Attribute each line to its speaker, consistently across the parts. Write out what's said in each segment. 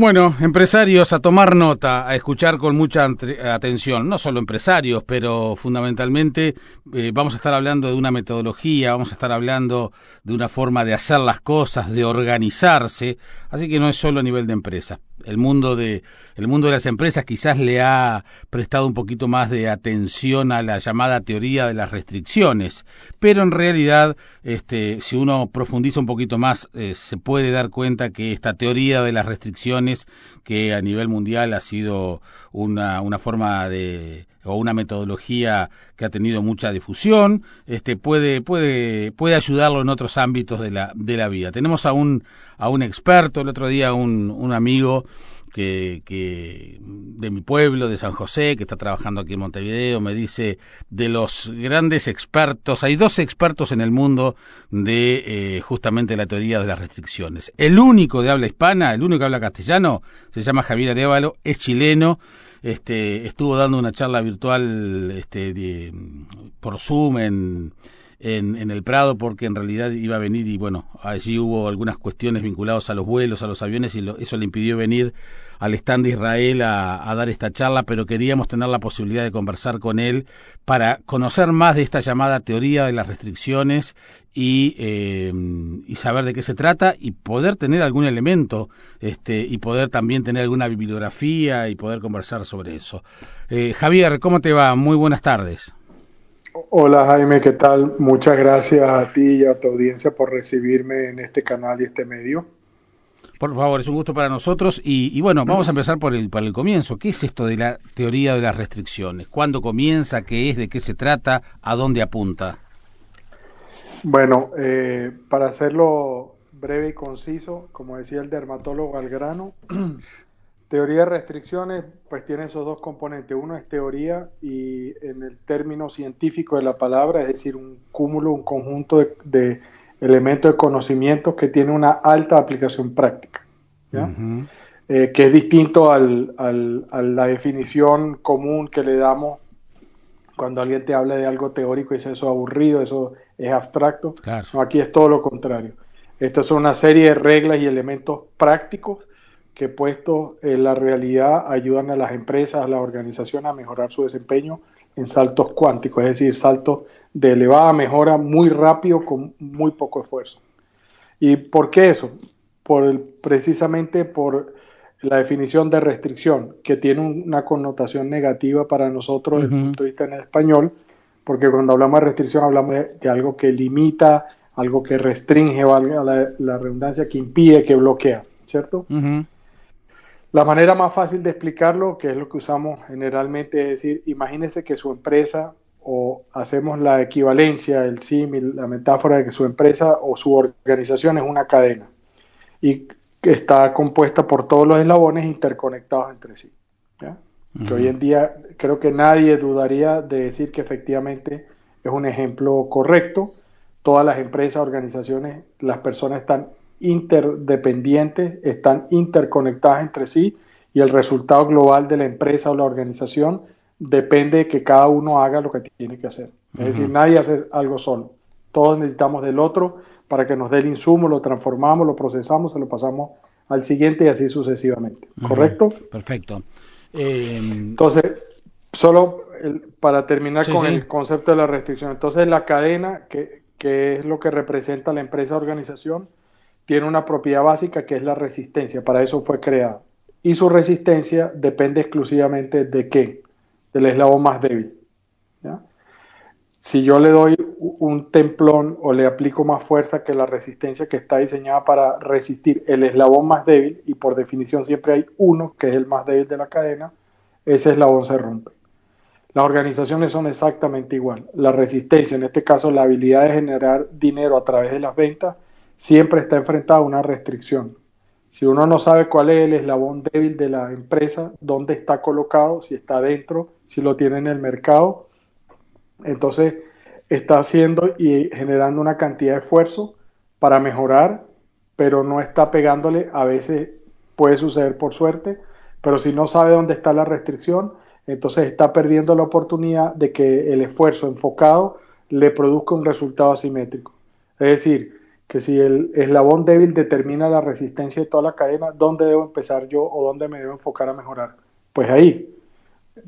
Speaker 1: Bueno, empresarios a tomar nota, a escuchar con mucha atención, no solo empresarios, pero fundamentalmente eh, vamos a estar hablando de una metodología, vamos a estar hablando de una forma de hacer las cosas, de organizarse, así que no es solo a nivel de empresa el mundo de el mundo de las empresas quizás le ha prestado un poquito más de atención a la llamada teoría de las restricciones, pero en realidad este si uno profundiza un poquito más eh, se puede dar cuenta que esta teoría de las restricciones que a nivel mundial ha sido una, una forma de o una metodología que ha tenido mucha difusión, este puede puede puede ayudarlo en otros ámbitos de la de la vida. Tenemos a un a un experto, el otro día un, un amigo que, que, de mi pueblo, de San José, que está trabajando aquí en Montevideo, me dice de los grandes expertos, hay dos expertos en el mundo de eh, justamente la teoría de las restricciones. El único de habla hispana, el único que habla castellano, se llama Javier Arevalo, es chileno, este, estuvo dando una charla virtual este, de, por Zoom en en, en, el Prado porque en realidad iba a venir y bueno, allí hubo algunas cuestiones vinculadas a los vuelos, a los aviones y eso le impidió venir al stand de Israel a, dar esta charla, pero queríamos tener la posibilidad de conversar con él para conocer más de esta llamada teoría de las restricciones y, eh, y saber de qué se trata y poder tener algún elemento este, y poder también tener alguna bibliografía y poder conversar sobre eso. Eh, Javier, ¿cómo te va? Muy buenas tardes.
Speaker 2: Hola Jaime, ¿qué tal? Muchas gracias a ti y a tu audiencia por recibirme en este canal y este medio.
Speaker 1: Por favor, es un gusto para nosotros y, y, bueno, vamos a empezar por el, por el comienzo. ¿Qué es esto de la teoría de las restricciones? ¿Cuándo comienza? ¿Qué es? ¿De qué se trata? ¿A dónde apunta?
Speaker 2: Bueno, eh, para hacerlo breve y conciso, como decía el dermatólogo al grano, Teoría de restricciones, pues tiene esos dos componentes. Uno es teoría y en el término científico de la palabra, es decir, un cúmulo, un conjunto de, elementos de conocimiento que tiene una alta aplicación práctica, eh, que es distinto al, a la definición común que le damos cuando alguien te habla de algo teórico y dice eso es aburrido, eso es abstracto. No, aquí es todo lo contrario. Estas son una serie de reglas y elementos prácticos que puestos en la realidad ayudan a las empresas, a las organizaciones a mejorar su desempeño en saltos cuánticos, es decir, saltos de elevada mejora muy rápido con muy poco esfuerzo. ¿Y por qué eso? Por precisamente por la definición de restricción, que tiene una connotación negativa para nosotros desde el punto de vista en español, porque cuando hablamos de restricción hablamos de, algo que limita, algo que restringe, valga la, redundancia, que impide, que bloquea, ¿cierto? La manera más fácil de explicarlo, que es lo que usamos generalmente, es decir, imagínese que su empresa, o hacemos la equivalencia, el símil, la metáfora de que su empresa o su organización es una cadena y que está compuesta por todos los eslabones interconectados entre sí. Que hoy en día creo que nadie dudaría de decir que efectivamente es un ejemplo correcto. Todas las empresas, organizaciones, las personas están interdependientes, están interconectadas entre sí y el resultado global de la empresa o la organización depende de que cada uno haga lo que tiene que hacer. Es decir, nadie hace algo solo. Todos necesitamos del otro para que nos dé el insumo, lo transformamos, lo procesamos, se lo pasamos al siguiente y así sucesivamente. ¿Correcto?
Speaker 1: Perfecto.
Speaker 2: Eh, entonces, solo para terminar con el concepto de la restricción. Entonces, la cadena, que, que es lo que representa la empresa organización, tiene una propiedad básica que es la resistencia, para eso fue creado. Y su resistencia depende exclusivamente de qué? Del eslabón más débil. Si yo le doy un templón o le aplico más fuerza que la resistencia que está diseñada para resistir el eslabón más débil, y por definición siempre hay uno que es el más débil de la cadena, ese eslabón se rompe. Las organizaciones son exactamente igual. La resistencia, en este caso la habilidad de generar dinero a través de las ventas, siempre está enfrentado a una restricción. Si uno no sabe cuál es el eslabón débil de la empresa, dónde está colocado, si está dentro, si lo tiene en el mercado, entonces está haciendo y generando una cantidad de esfuerzo para mejorar, pero no está pegándole, a veces puede suceder por suerte, pero si no sabe dónde está la restricción, entonces está perdiendo la oportunidad de que el esfuerzo enfocado le produzca un resultado asimétrico. Es decir, que si el eslabón débil determina la resistencia de toda la cadena, ¿dónde debo empezar yo o dónde me debo enfocar a mejorar? Pues ahí,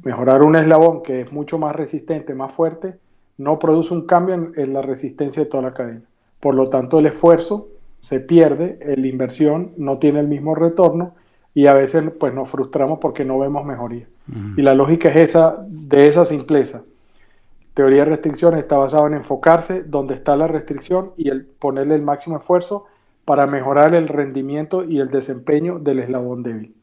Speaker 2: mejorar un eslabón que es mucho más resistente, más fuerte, no produce un cambio en, la resistencia de toda la cadena. Por lo tanto, el esfuerzo se pierde, la inversión no tiene el mismo retorno y a veces pues nos frustramos porque no vemos mejoría. Y la lógica es esa, de esa simpleza. Teoría de restricciones está basada en enfocarse donde está la restricción y el ponerle el máximo esfuerzo para mejorar el rendimiento y el desempeño del eslabón débil.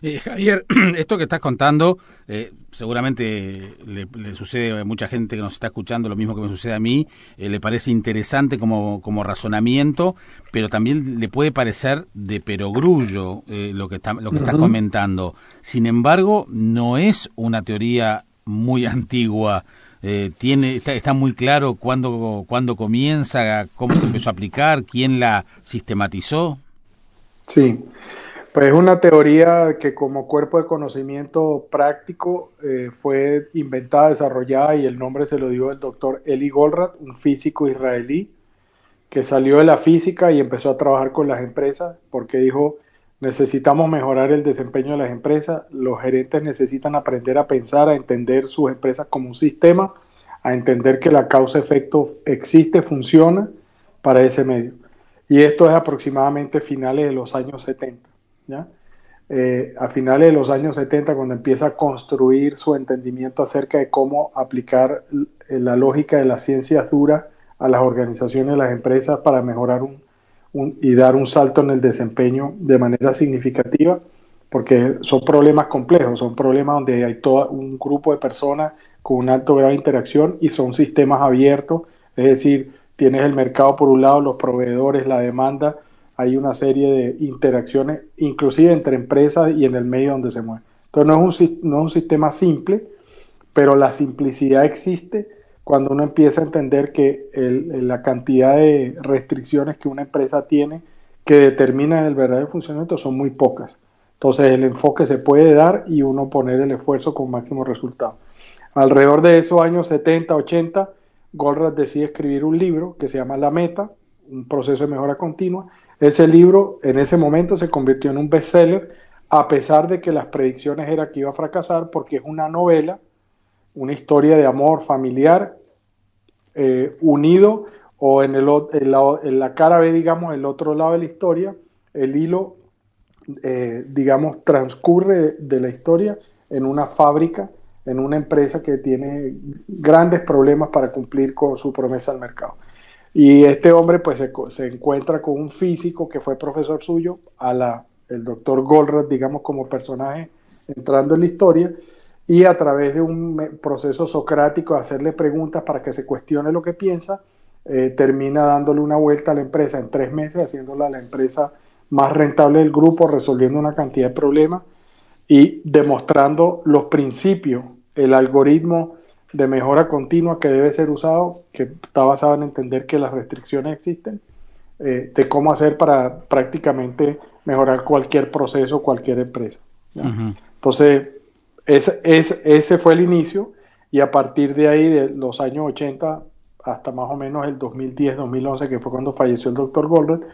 Speaker 1: Eh, Javier, esto que estás contando eh, seguramente le, sucede a mucha gente que nos está escuchando lo mismo que me sucede a mí, eh, le parece interesante como, como razonamiento, pero también le puede parecer de perogrullo lo que, está, lo que estás comentando. Sin embargo, no es una teoría muy antigua. Tiene está, está, muy claro cuándo, cuándo comienza, cómo se empezó a aplicar, quién la sistematizó.
Speaker 2: Sí, pues es una teoría que como cuerpo de conocimiento práctico eh, fue inventada, desarrollada y el nombre se lo dio el doctor Eli Goldratt, un físico israelí que salió de la física y empezó a trabajar con las empresas porque dijo necesitamos mejorar el desempeño de las empresas, los gerentes necesitan aprender a pensar, a entender sus empresas como un sistema, a entender que la causa-efecto existe, funciona para ese medio. Y esto es aproximadamente finales de los años 70. Eh, a finales de los años 70, cuando empieza a construir su entendimiento acerca de cómo aplicar la lógica de las ciencias duras a las organizaciones, a las empresas para mejorar un, y dar un salto en el desempeño de manera significativa, porque son problemas complejos, son problemas donde hay todo un grupo de personas con un alto grado de interacción y son sistemas abiertos, es decir, tienes el mercado por un lado, los proveedores, la demanda, hay una serie de interacciones, inclusive entre empresas y en el medio donde se mueve. Entonces no es un, no es un sistema simple, pero la simplicidad existe cuando uno empieza a entender que la cantidad de restricciones que una empresa tiene que determinan el verdadero funcionamiento son muy pocas. Entonces el enfoque se puede dar y uno poner el esfuerzo con máximo resultado. Alrededor de esos años 70, 80, Goldratt decide escribir un libro que se llama La Meta, un proceso de mejora continua, ese libro en ese momento se convirtió en un bestseller, a pesar de que las predicciones eran que iba a fracasar, porque es una novela, una historia de amor familiar, eh, unido, o en, el, en, la, cara B, digamos, el otro lado de la historia, el hilo, eh, digamos, transcurre de la historia en una fábrica, en una empresa que tiene grandes problemas para cumplir con su promesa al mercado. Y este hombre pues se, encuentra con un físico que fue profesor suyo, a la, el doctor Goldratt, digamos, como personaje entrando en la historia, y a través de un proceso socrático de hacerle preguntas para que se cuestione lo que piensa, eh, termina dándole una vuelta a la empresa en tres meses, haciéndola la empresa más rentable del grupo, resolviendo una cantidad de problemas y demostrando los principios, el algoritmo de mejora continua que debe ser usado, que está basado en entender que las restricciones existen, eh, de cómo hacer para prácticamente mejorar cualquier proceso, cualquier empresa. Entonces, ese, fue el inicio y a partir de ahí, de los años 80 hasta más o menos el 2010-2011, que fue cuando falleció el doctor Golden,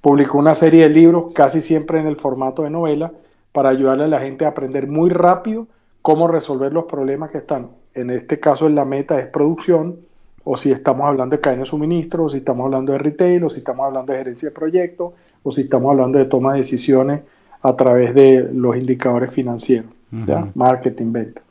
Speaker 2: publicó una serie de libros, casi siempre en el formato de novela, para ayudarle a la gente a aprender muy rápido cómo resolver los problemas que están. En este caso la meta es producción, o si estamos hablando de cadena de suministro, o si estamos hablando de retail, o si estamos hablando de gerencia de proyectos, o si estamos hablando de toma de decisiones a través de los indicadores financieros, marketing, venta.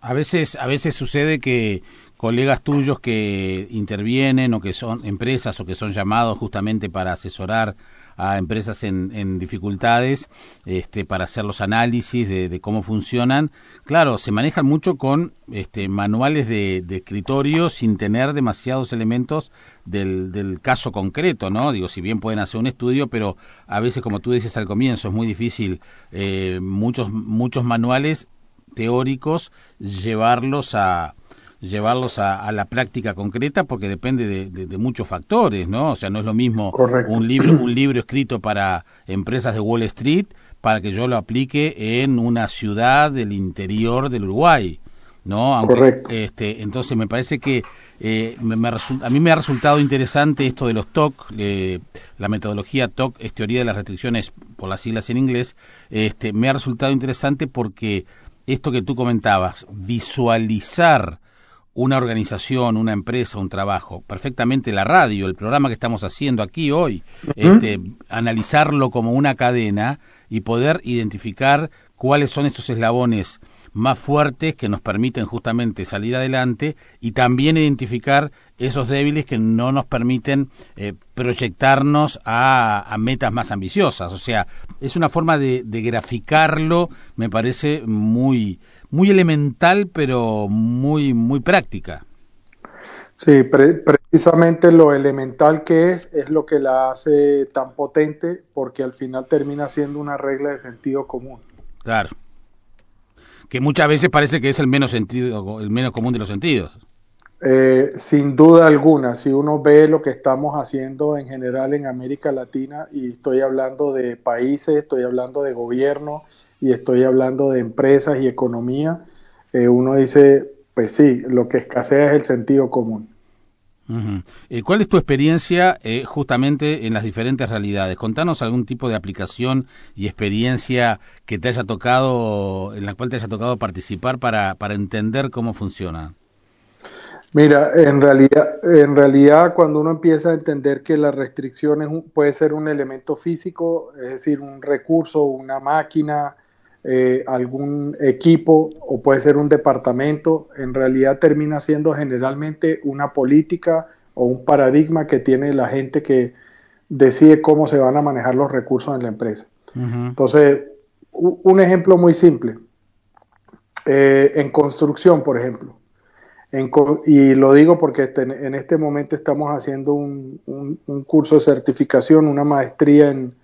Speaker 1: A veces, a veces sucede que colegas tuyos que intervienen o que son empresas o que son llamados justamente para asesorar a empresas en, dificultades este, para hacer los análisis de, cómo funcionan. Claro, se manejan mucho con este, manuales de, escritorio sin tener demasiados elementos del, caso concreto, ¿no? Digo, si bien pueden hacer un estudio, pero a veces, como tú dices al comienzo, es muy difícil eh, muchos, muchos manuales teóricos llevarlos a, llevarlos a, la práctica concreta porque depende de, muchos factores, ¿no? O sea, no es lo mismo un libro, un libro escrito para empresas de Wall Street para que yo lo aplique en una ciudad del interior del Uruguay. ¿no? Aunque, Este, entonces me parece que eh, me, a mí me ha resultado interesante esto de los TOC, eh, la metodología TOC es teoría de las restricciones por las siglas en inglés, este, me ha resultado interesante porque esto que tú comentabas, visualizar una organización, una empresa, un trabajo, perfectamente la radio, el programa que estamos haciendo aquí hoy, este, analizarlo como una cadena y poder identificar cuáles son esos eslabones más fuertes que nos permiten justamente salir adelante y también identificar esos débiles que no nos permiten eh, proyectarnos a, metas más ambiciosas. O sea, es una forma de, graficarlo, me parece muy, muy elemental, pero muy, muy práctica.
Speaker 2: Sí, precisamente lo elemental que es es lo que la hace tan potente porque al final termina siendo una regla de sentido común.
Speaker 1: Claro que muchas veces parece que es el menos sentido, el menos común de los sentidos.
Speaker 2: Eh, sin duda alguna, si uno ve lo que estamos haciendo en general en América Latina, y estoy hablando de países, estoy hablando de gobierno y estoy hablando de empresas y economía, eh, uno dice, pues sí, lo que escasea es el sentido común.
Speaker 1: Eh, ¿Cuál es tu experiencia eh, justamente en las diferentes realidades? Contanos algún tipo de aplicación y experiencia que te haya tocado, en la cual te haya tocado participar para, para entender cómo funciona.
Speaker 2: Mira, en realidad, en realidad cuando uno empieza a entender que la restricción puede ser un elemento físico, es decir, un recurso, una máquina, eh, algún equipo o puede ser un departamento, en realidad termina siendo generalmente una política o un paradigma que tiene la gente que decide cómo se van a manejar los recursos en la empresa. Entonces, un ejemplo muy simple. Eh, en construcción, por ejemplo, y lo digo porque en este momento estamos haciendo un curso de certificación, una maestría en,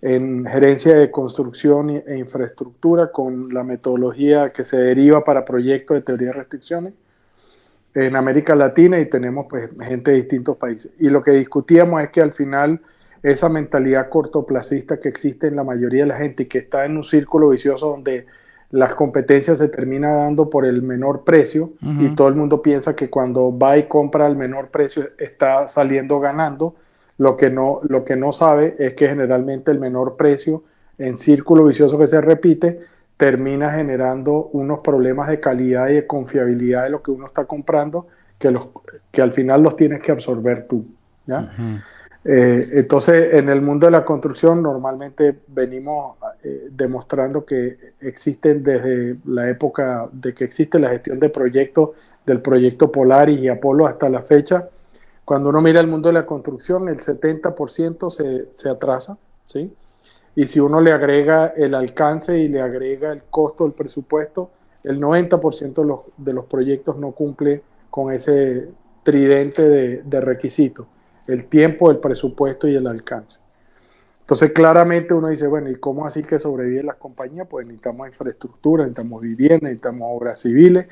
Speaker 2: en gerencia de construcción e infraestructura con la metodología que se deriva para proyectos de teoría de restricciones en América Latina y tenemos pues gente de distintos países. Y lo que discutíamos es que al final esa mentalidad cortoplacista que existe en la mayoría de la gente y que está en un círculo vicioso donde las competencias se terminan dando por el menor precio y todo el mundo piensa que cuando va y compra al menor precio está saliendo ganando. Lo que no, lo que no sabe es que generalmente el menor precio en círculo vicioso que se repite termina generando unos problemas de calidad y de confiabilidad de lo que uno está comprando que, los, que al final los tienes que absorber tú. Eh, entonces, en el mundo de la construcción normalmente venimos eh, demostrando que existen desde la época de que existe la gestión de proyectos, del proyecto Polaris y Apolo hasta la fecha, cuando uno mira el mundo de la construcción, el 70% se, atrasa, ¿sí? Y si uno le agrega el alcance y le agrega el costo del presupuesto, el 90% de los, proyectos no cumple con ese tridente de, de requisitos, el tiempo, el presupuesto y el alcance. Entonces, claramente uno dice, bueno, ¿y cómo así que sobreviven las compañías? Pues necesitamos infraestructura, necesitamos vivienda, necesitamos obras civiles.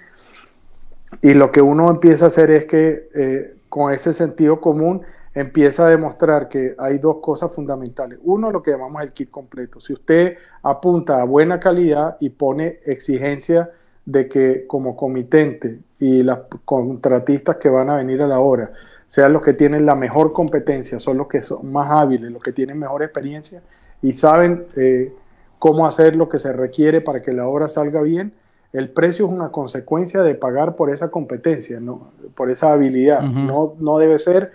Speaker 2: Y lo que uno empieza a hacer es que eh, con ese sentido común empieza a demostrar que hay dos cosas fundamentales. Uno, lo que llamamos el kit completo. Si usted apunta a buena calidad y pone exigencia de que como comitente y las contratistas que van a venir a la obra sean los que tienen la mejor competencia, son los que son más hábiles, los que tienen mejor experiencia y saben eh, cómo hacer lo que se requiere para que la obra salga bien, el precio es una consecuencia de pagar por esa competencia, ¿no? por esa habilidad, no, no debe ser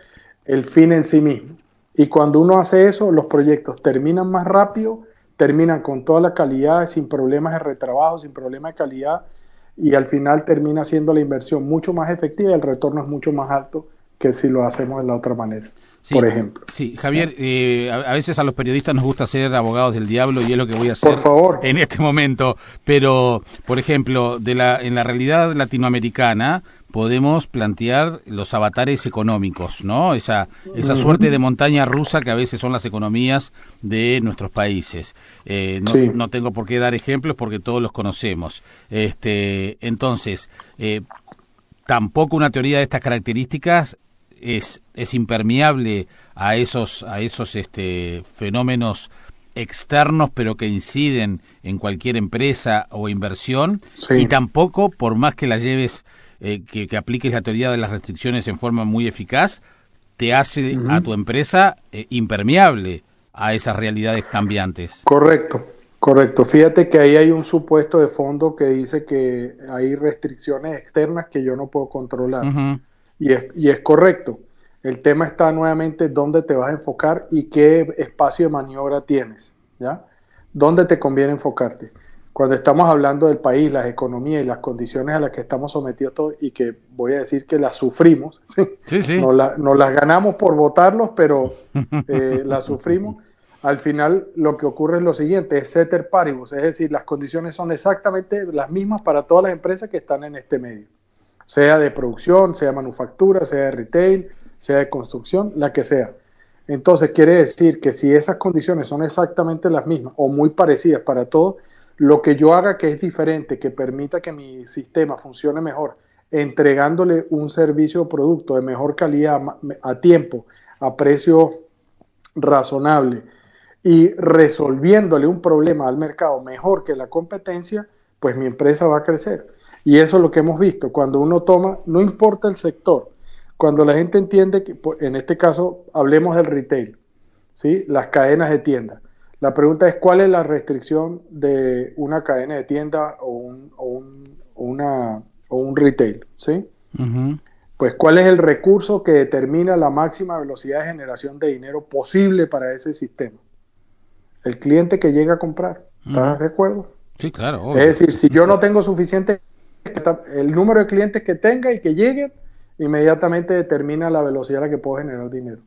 Speaker 2: el fin en sí mismo. Y cuando uno hace eso, los proyectos terminan más rápido, terminan con toda la calidad, sin problemas de retrabajo, sin problemas de calidad, y al final termina siendo la inversión mucho más efectiva y el retorno es mucho más alto que si lo hacemos de la otra manera por ejemplo.
Speaker 1: Sí, Javier, eh, a, veces a los periodistas nos gusta ser abogados del diablo y es lo que voy a hacer en este momento. Pero, por ejemplo, de la, en la realidad latinoamericana podemos plantear los avatares económicos, ¿no? Esa, esa suerte de montaña rusa que a veces son las economías de nuestros países. Eh, no, no, tengo por qué dar ejemplos porque todos los conocemos. Este, entonces, eh, tampoco una teoría de estas características es, es impermeable a esos, a esos este, fenómenos externos pero que inciden en cualquier empresa o inversión. Y tampoco por más que la lleves eh, que, apliques la teoría de las restricciones en forma muy eficaz te hace a tu empresa eh, impermeable a esas realidades cambiantes.
Speaker 2: Correcto correcto. Fíjate que ahí hay un supuesto de fondo que dice que hay restricciones externas que yo no puedo controlar y, es, y es correcto el tema está nuevamente dónde te vas a enfocar y qué espacio de maniobra tienes, ¿ya? ¿Dónde te conviene enfocarte? Cuando estamos hablando del país, las economías y las condiciones a las que estamos sometidos todos y que voy a decir que las sufrimos, ¿sí? Sí, Nos, las ganamos por votarlos, pero eh, las sufrimos. Al final lo que ocurre es lo siguiente, es ceter paribus, es decir, las condiciones son exactamente las mismas para todas las empresas que están en este medio, sea de producción, sea manufactura, sea de retail, sea de construcción, la que sea. Entonces quiere decir que si esas condiciones son exactamente las mismas o muy parecidas para todos, lo que yo haga que es diferente, que permita que mi sistema funcione mejor, entregándole un servicio o producto de mejor calidad a tiempo, a precio razonable y resolviéndole un problema al mercado mejor que la competencia, pues mi empresa va a crecer. Y eso es lo que hemos visto. Cuando uno toma, no importa el sector, cuando la gente entiende que, en este caso, hablemos del retail, ¿sí? las cadenas de tienda. La pregunta es cuál es la restricción de una cadena de tienda o un, o un, una, o un retail, ¿sí? Pues cuál es el recurso que determina la máxima velocidad de generación de dinero posible para ese sistema. El cliente que llega a comprar. ¿Estás de acuerdo?
Speaker 1: Sí, claro.
Speaker 2: Es decir, si yo no tengo suficiente, el número de clientes que tenga y que lleguen inmediatamente determina la velocidad a la que puedo generar dinero.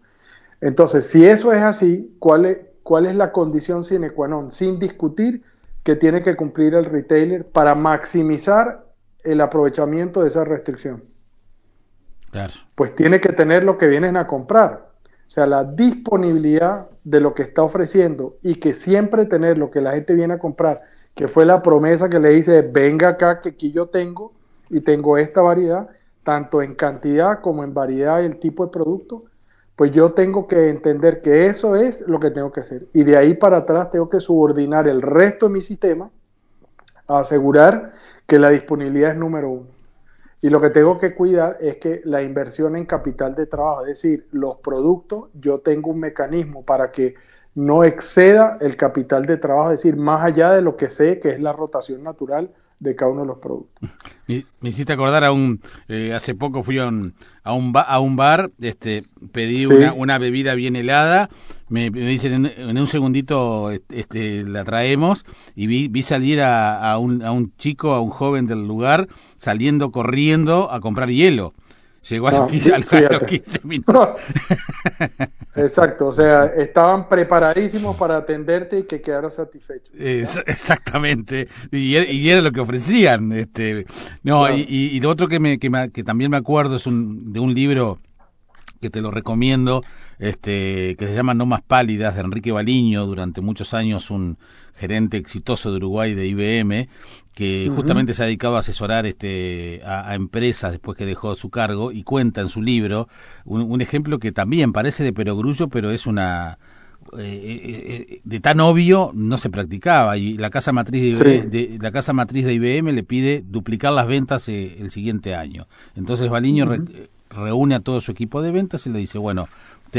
Speaker 2: Entonces, si eso es así, ¿cuál es, cuál es la condición sine qua non? Sin discutir que tiene que cumplir el retailer para maximizar el aprovechamiento de esa restricción. Pues tiene que tener lo que vienen a comprar. O sea, la disponibilidad de lo que está ofreciendo y que siempre tener lo que la gente viene a comprar, que fue la promesa que le dice, venga acá, que aquí yo tengo y tengo esta variedad, tanto en cantidad como en variedad y el tipo de producto, pues yo tengo que entender que eso es lo que tengo que hacer. Y de ahí para atrás tengo que subordinar el resto de mi sistema a asegurar que la disponibilidad es número uno. Y lo que tengo que cuidar es que la inversión en capital de trabajo, es decir, los productos, yo tengo un mecanismo para que no exceda el capital de trabajo, es decir, más allá de lo que sé que es la rotación natural de cada uno de los productos.
Speaker 1: Me, hiciste acordar a un, eh, hace poco fui a un, a un, a un bar, este, pedí una, una, bebida bien helada, me, dicen en, un segundito este, la traemos y vi, vi salir a, a, un, a un chico, a un joven del lugar, saliendo corriendo a comprar hielo. Llegó a, los 15, minutos.
Speaker 2: Exacto, o sea, estaban preparadísimos para atenderte y que quedaras satisfecho.
Speaker 1: exactamente, y, era lo que ofrecían. Este, no, y, lo otro que, me, que, que también me acuerdo es un, de un libro que te lo recomiendo, este, que se llama No más pálidas, de Enrique Baliño, durante muchos años un gerente exitoso de Uruguay de IBM, que justamente se ha dedicado a asesorar este, a, empresas después que dejó su cargo, y cuenta en su libro un, ejemplo que también parece de perogrullo, pero es una... Eh, eh, eh, de tan obvio no se practicaba. Y la casa matriz de, la casa matriz de IBM le pide duplicar las ventas el siguiente año. Entonces Baliño reúne a todo su equipo de ventas y le dice, bueno,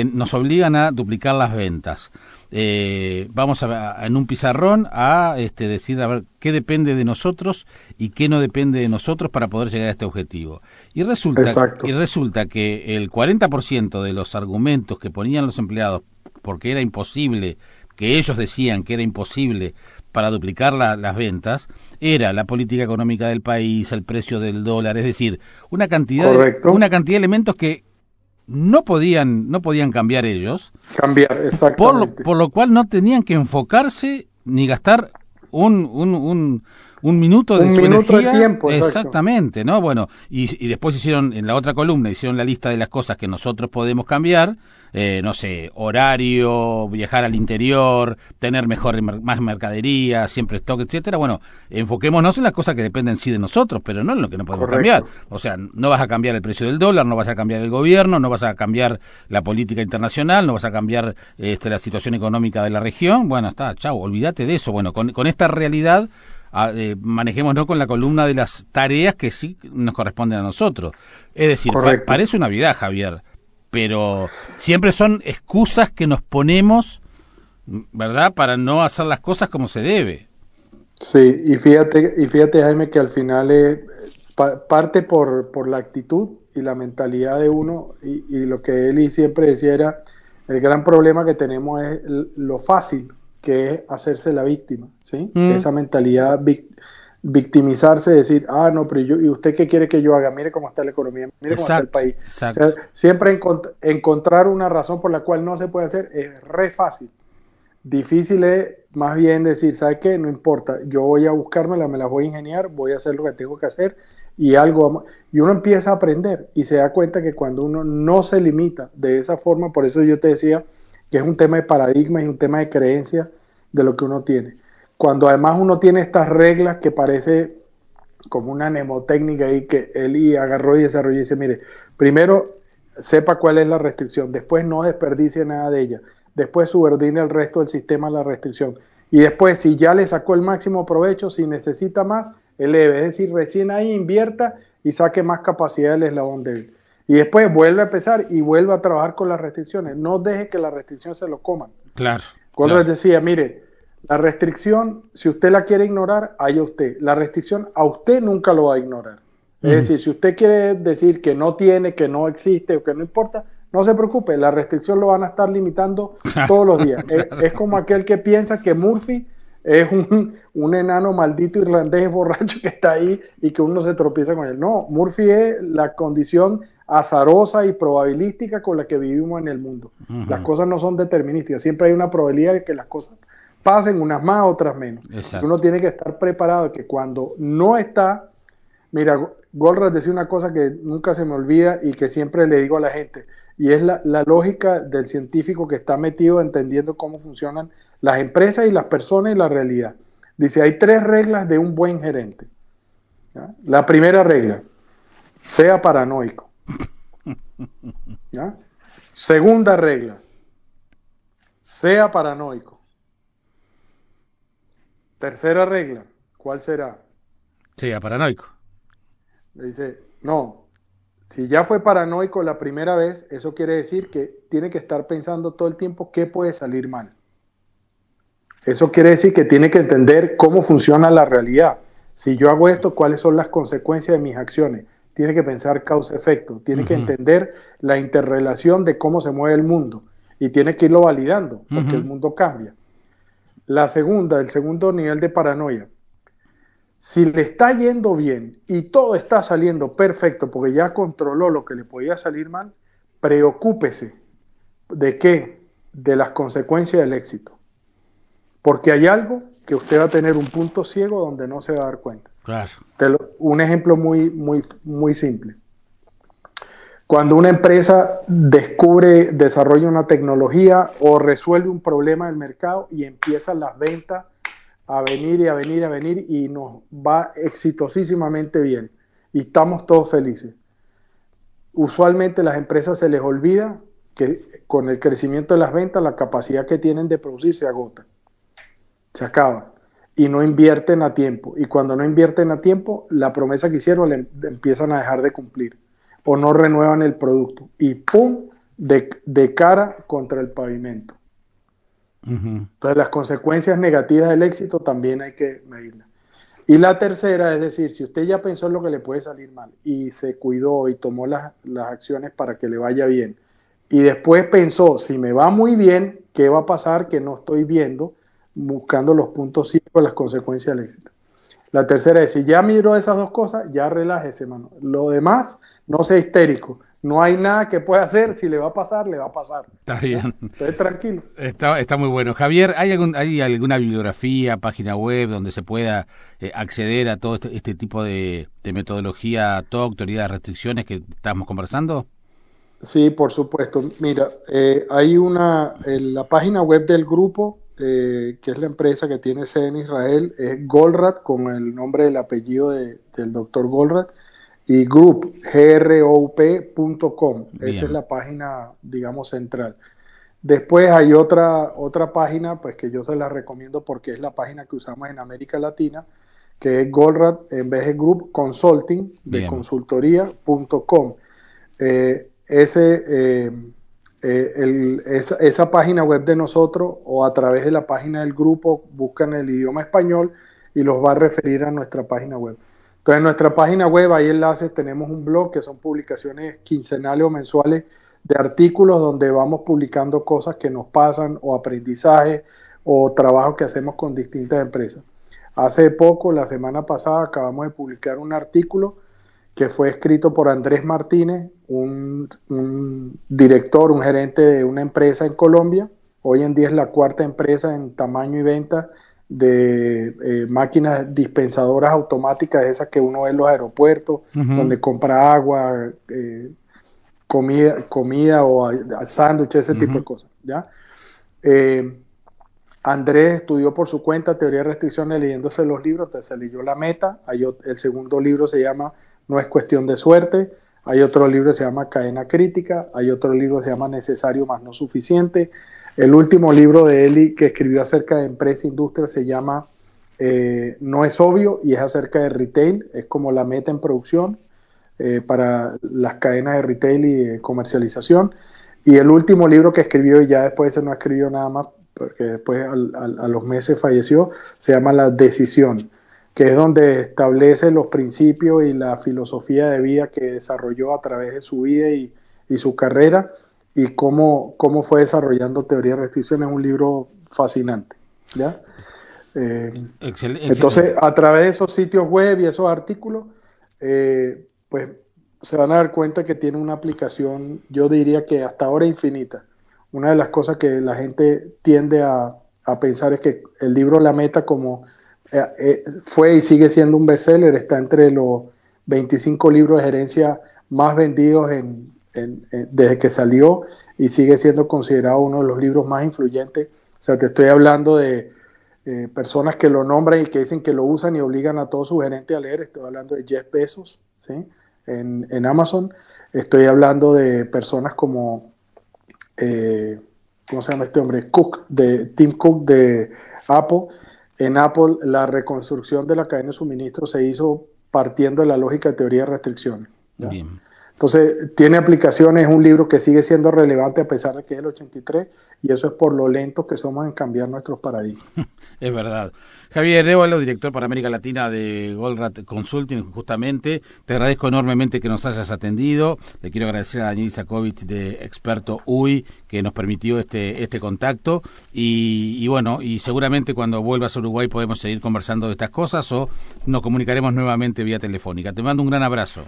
Speaker 1: nos obligan a duplicar las ventas. Eh, vamos a, en un pizarrón a este, decir a ver qué depende de nosotros y qué no depende de nosotros para poder llegar a este objetivo. Y resulta, y resulta que el 40% de los argumentos que ponían los empleados porque era imposible, que ellos decían que era imposible para duplicar las ventas, era la política económica del país, el precio del dólar, es decir, una cantidad, de, una cantidad de elementos que no podían, no podían cambiar ellos.
Speaker 2: Cambiar, exactamente.
Speaker 1: Por lo, por lo cual no tenían que enfocarse ni gastar un, un, un minuto de
Speaker 2: un
Speaker 1: su
Speaker 2: minuto
Speaker 1: energía.
Speaker 2: de tiempo.
Speaker 1: Exactamente, ¿no? Bueno, y, y, después hicieron, en la otra columna, hicieron la lista de las cosas que nosotros podemos cambiar, eh, no sé, horario, viajar al interior, tener mejor, más mercadería, siempre stock, etcétera. Bueno, enfoquémonos en las cosas que dependen sí de nosotros, pero no en lo que no podemos
Speaker 2: Correcto.
Speaker 1: cambiar. O sea, no vas a cambiar el precio del dólar, no vas a cambiar el gobierno, no vas a cambiar la política internacional, no vas a cambiar este, la situación económica de la región. Bueno, está, chao, olvídate de eso. Bueno, con, con esta realidad a, eh, manejémonos con la columna de las tareas que sí nos corresponden a nosotros. Es decir, pa parece una vida, Javier, pero siempre son excusas que nos ponemos, ¿verdad?, para no hacer las cosas como se debe.
Speaker 2: Sí, y fíjate, y fíjate Jaime, que al final pa parte por, por la actitud y la mentalidad de uno, y, y lo que Eli siempre decía era, el gran problema que tenemos es lo fácil que es hacerse la víctima, ¿sí? Mm. Esa mentalidad vic victimizarse, decir, ah, no, pero yo, ¿y usted qué quiere que yo haga? Mire cómo está la economía, mire
Speaker 1: exacto,
Speaker 2: cómo está el país. O sea, siempre encont encontrar una razón por la cual no se puede hacer es re fácil. Difícil es más bien decir, ¿sabe qué? No importa, yo voy a buscármela, me la voy a ingeniar, voy a hacer lo que tengo que hacer y algo, y uno empieza a aprender y se da cuenta que cuando uno no se limita de esa forma, por eso yo te decía que es un tema de paradigma y un tema de creencia de lo que uno tiene cuando además uno tiene estas reglas que parece como una mnemotécnica ahí que él agarró y desarrolló y dice, mire, primero sepa cuál es la restricción, después no desperdicie nada de ella, después subordine el resto del sistema la restricción y después si ya le sacó el máximo provecho, si necesita más, eleve, es decir, recién ahí invierta y saque más capacidad del eslabón débil. Y después vuelve a empezar y vuelve a trabajar con las restricciones. No deje que las restricciones se lo coman.
Speaker 1: Claro.
Speaker 2: Cuando
Speaker 1: claro.
Speaker 2: les decía, mire, la restricción, si usted la quiere ignorar, allá usted. La restricción a usted nunca lo va a ignorar. Es uh -huh. decir, si usted quiere decir que no tiene, que no existe o que no importa, no se preocupe, la restricción lo van a estar limitando todos los días. es, es, como aquel que piensa que Murphy es un, un, enano maldito irlandés borracho que está ahí y que uno se tropieza con él. No, Murphy es la condición azarosa y probabilística con la que vivimos en el mundo. Uh -huh. Las cosas no son determinísticas, siempre hay una probabilidad de que las cosas pasen, unas más, otras menos.
Speaker 1: Exacto.
Speaker 2: Uno tiene que estar preparado de que cuando no está, mira, Goldratt decía una cosa que nunca se me olvida y que siempre le digo a la gente, y es la, la, lógica del científico que está metido entendiendo cómo funcionan las empresas y las personas y la realidad. Dice, hay tres reglas de un buen gerente. ¿ya? La primera regla, sea paranoico. ¿ya? Segunda regla, sea paranoico. Tercera regla, ¿cuál será?
Speaker 1: Sea paranoico.
Speaker 2: Le dice, no, si ya fue paranoico la primera vez, eso quiere decir que tiene que estar pensando todo el tiempo qué puede salir mal. Eso quiere decir que tiene que entender cómo funciona la realidad. Si yo hago esto, ¿cuáles son las consecuencias de mis acciones? Tiene que pensar causa-efecto, tiene uh -huh. que entender la interrelación de cómo se mueve el mundo y tiene que irlo validando, porque uh -huh. el mundo cambia. La segunda, el segundo nivel de paranoia. Si le está yendo bien y todo está saliendo perfecto porque ya controló lo que le podía salir mal, preocúpese de qué? De las consecuencias del éxito. Porque hay algo que usted va a tener un punto ciego donde no se va a dar cuenta.
Speaker 1: Claro.
Speaker 2: Lo, un ejemplo muy, muy, muy simple. Cuando una empresa descubre, desarrolla una tecnología o resuelve un problema del mercado y empiezan las ventas a venir y a venir y a venir y nos va exitosísimamente bien y estamos todos felices. Usualmente las empresas se les olvida que con el crecimiento de las ventas la capacidad que tienen de producir se agota, se acaba y no invierten a tiempo y cuando no invierten a tiempo la promesa que hicieron le empiezan a dejar de cumplir o no renuevan el producto y ¡pum! de, de cara contra el pavimento. Uh -huh. Entonces las consecuencias negativas del éxito también hay que medirlas. Y la tercera, es decir, si usted ya pensó en lo que le puede salir mal y se cuidó y tomó las, las acciones para que le vaya bien, y después pensó, si me va muy bien, ¿qué va a pasar que no estoy viendo? Buscando los puntos ciegos, las consecuencias del éxito. La tercera es, si ya miró esas dos cosas, ya relájese, mano. Lo demás, no sea histérico, no hay nada que pueda hacer, si le va a pasar, le va a pasar.
Speaker 1: Está bien.
Speaker 2: Entonces, tranquilo.
Speaker 1: Está, está muy bueno. Javier, ¿hay, algún, ¿hay alguna bibliografía, página web donde se pueda eh, acceder a todo este, este tipo de, metodología teoría de restricciones que estamos conversando?
Speaker 2: Sí, por supuesto. Mira, eh, hay una, en la página web del grupo, eh, que es la empresa que tiene sede en Israel, es Goldratt, con el nombre del apellido de, del doctor Goldratt y group, grop.com. Esa es la página, digamos, central. Después hay otra, otra página, pues que yo se la recomiendo porque es la página que usamos en América Latina, que es Goldratt, en vez de Group Consulting, de consultoría.com. Eh, ese, eh, eh, esa, página web de nosotros o a través de la página del grupo buscan el idioma español y los va a referir a nuestra página web. Entonces, en nuestra página web hay enlaces, tenemos un blog que son publicaciones quincenales o mensuales de artículos donde vamos publicando cosas que nos pasan o aprendizaje o trabajo que hacemos con distintas empresas. Hace poco, la semana pasada, acabamos de publicar un artículo que fue escrito por Andrés Martínez, un, un, director, un gerente de una empresa en Colombia. Hoy en día es la cuarta empresa en tamaño y venta de eh, máquinas dispensadoras automáticas, esas que uno ve en los aeropuertos, donde compra agua, eh, comida, comida o sándwiches, ese tipo de cosas. ¿ya? Eh, Andrés estudió por su cuenta teoría de restricciones leyéndose los libros, entonces se leyó La Meta, hay, el segundo libro se llama No es cuestión de suerte, hay otro libro que se llama Cadena Crítica, hay otro libro que se llama Necesario más no suficiente, el último libro de Eli que escribió acerca de empresa e industria se llama eh, No es obvio y es acerca de retail, es como la meta en producción eh, para las cadenas de retail y comercialización. Y el último libro que escribió, y ya después se no escribió nada más, porque después a los meses falleció, se llama La Decisión, que es donde establece los principios y la filosofía de vida que desarrolló a través de su vida y, y su carrera y cómo, cómo fue desarrollando teoría de restricción es un libro fascinante. ¿ya? Eh, entonces, a través de esos sitios web y esos artículos, eh, pues se van a dar cuenta que tiene una aplicación, yo diría que hasta ahora infinita. Una de las cosas que la gente tiende a, a pensar es que el libro La Meta, como eh, fue y sigue siendo un bestseller, está entre los 25 libros de gerencia más vendidos en, desde que salió y sigue siendo considerado uno de los libros más influyentes. O sea, te estoy hablando de eh, personas que lo nombran y que dicen que lo usan y obligan a todo su gerente a leer. Estoy hablando de Jeff Bezos ¿sí? en, Amazon. Estoy hablando de personas como, eh, ¿cómo se llama este hombre? Cook, de Tim Cook de Apple. En Apple la reconstrucción de la cadena de suministro se hizo partiendo de la lógica de teoría de restricciones. Bien. Entonces, tiene aplicaciones, es un libro que sigue siendo relevante a pesar de que es el 83, y eso es por lo lento que somos en cambiar nuestros paradigmas.
Speaker 1: Es verdad. Javier Révalo, director para América Latina de Goldrat Consulting, justamente, te agradezco enormemente que nos hayas atendido. Le quiero agradecer a Daniel Isakovic de Experto UI que nos permitió este, este contacto. Y, y bueno, y seguramente cuando vuelvas a Uruguay podemos seguir conversando de estas cosas o nos comunicaremos nuevamente vía telefónica. Te mando un gran abrazo.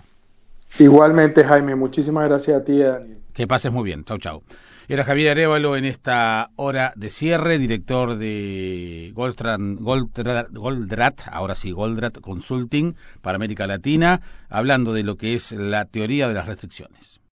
Speaker 2: Igualmente, Jaime, muchísimas gracias a ti, Daniel.
Speaker 1: Que pases muy bien. Chau, chau. Era Javier Arevalo en esta hora de cierre, director de Goldrat, Goldrat, ahora sí, Goldrat Consulting para América Latina, hablando de lo que es la teoría de las restricciones.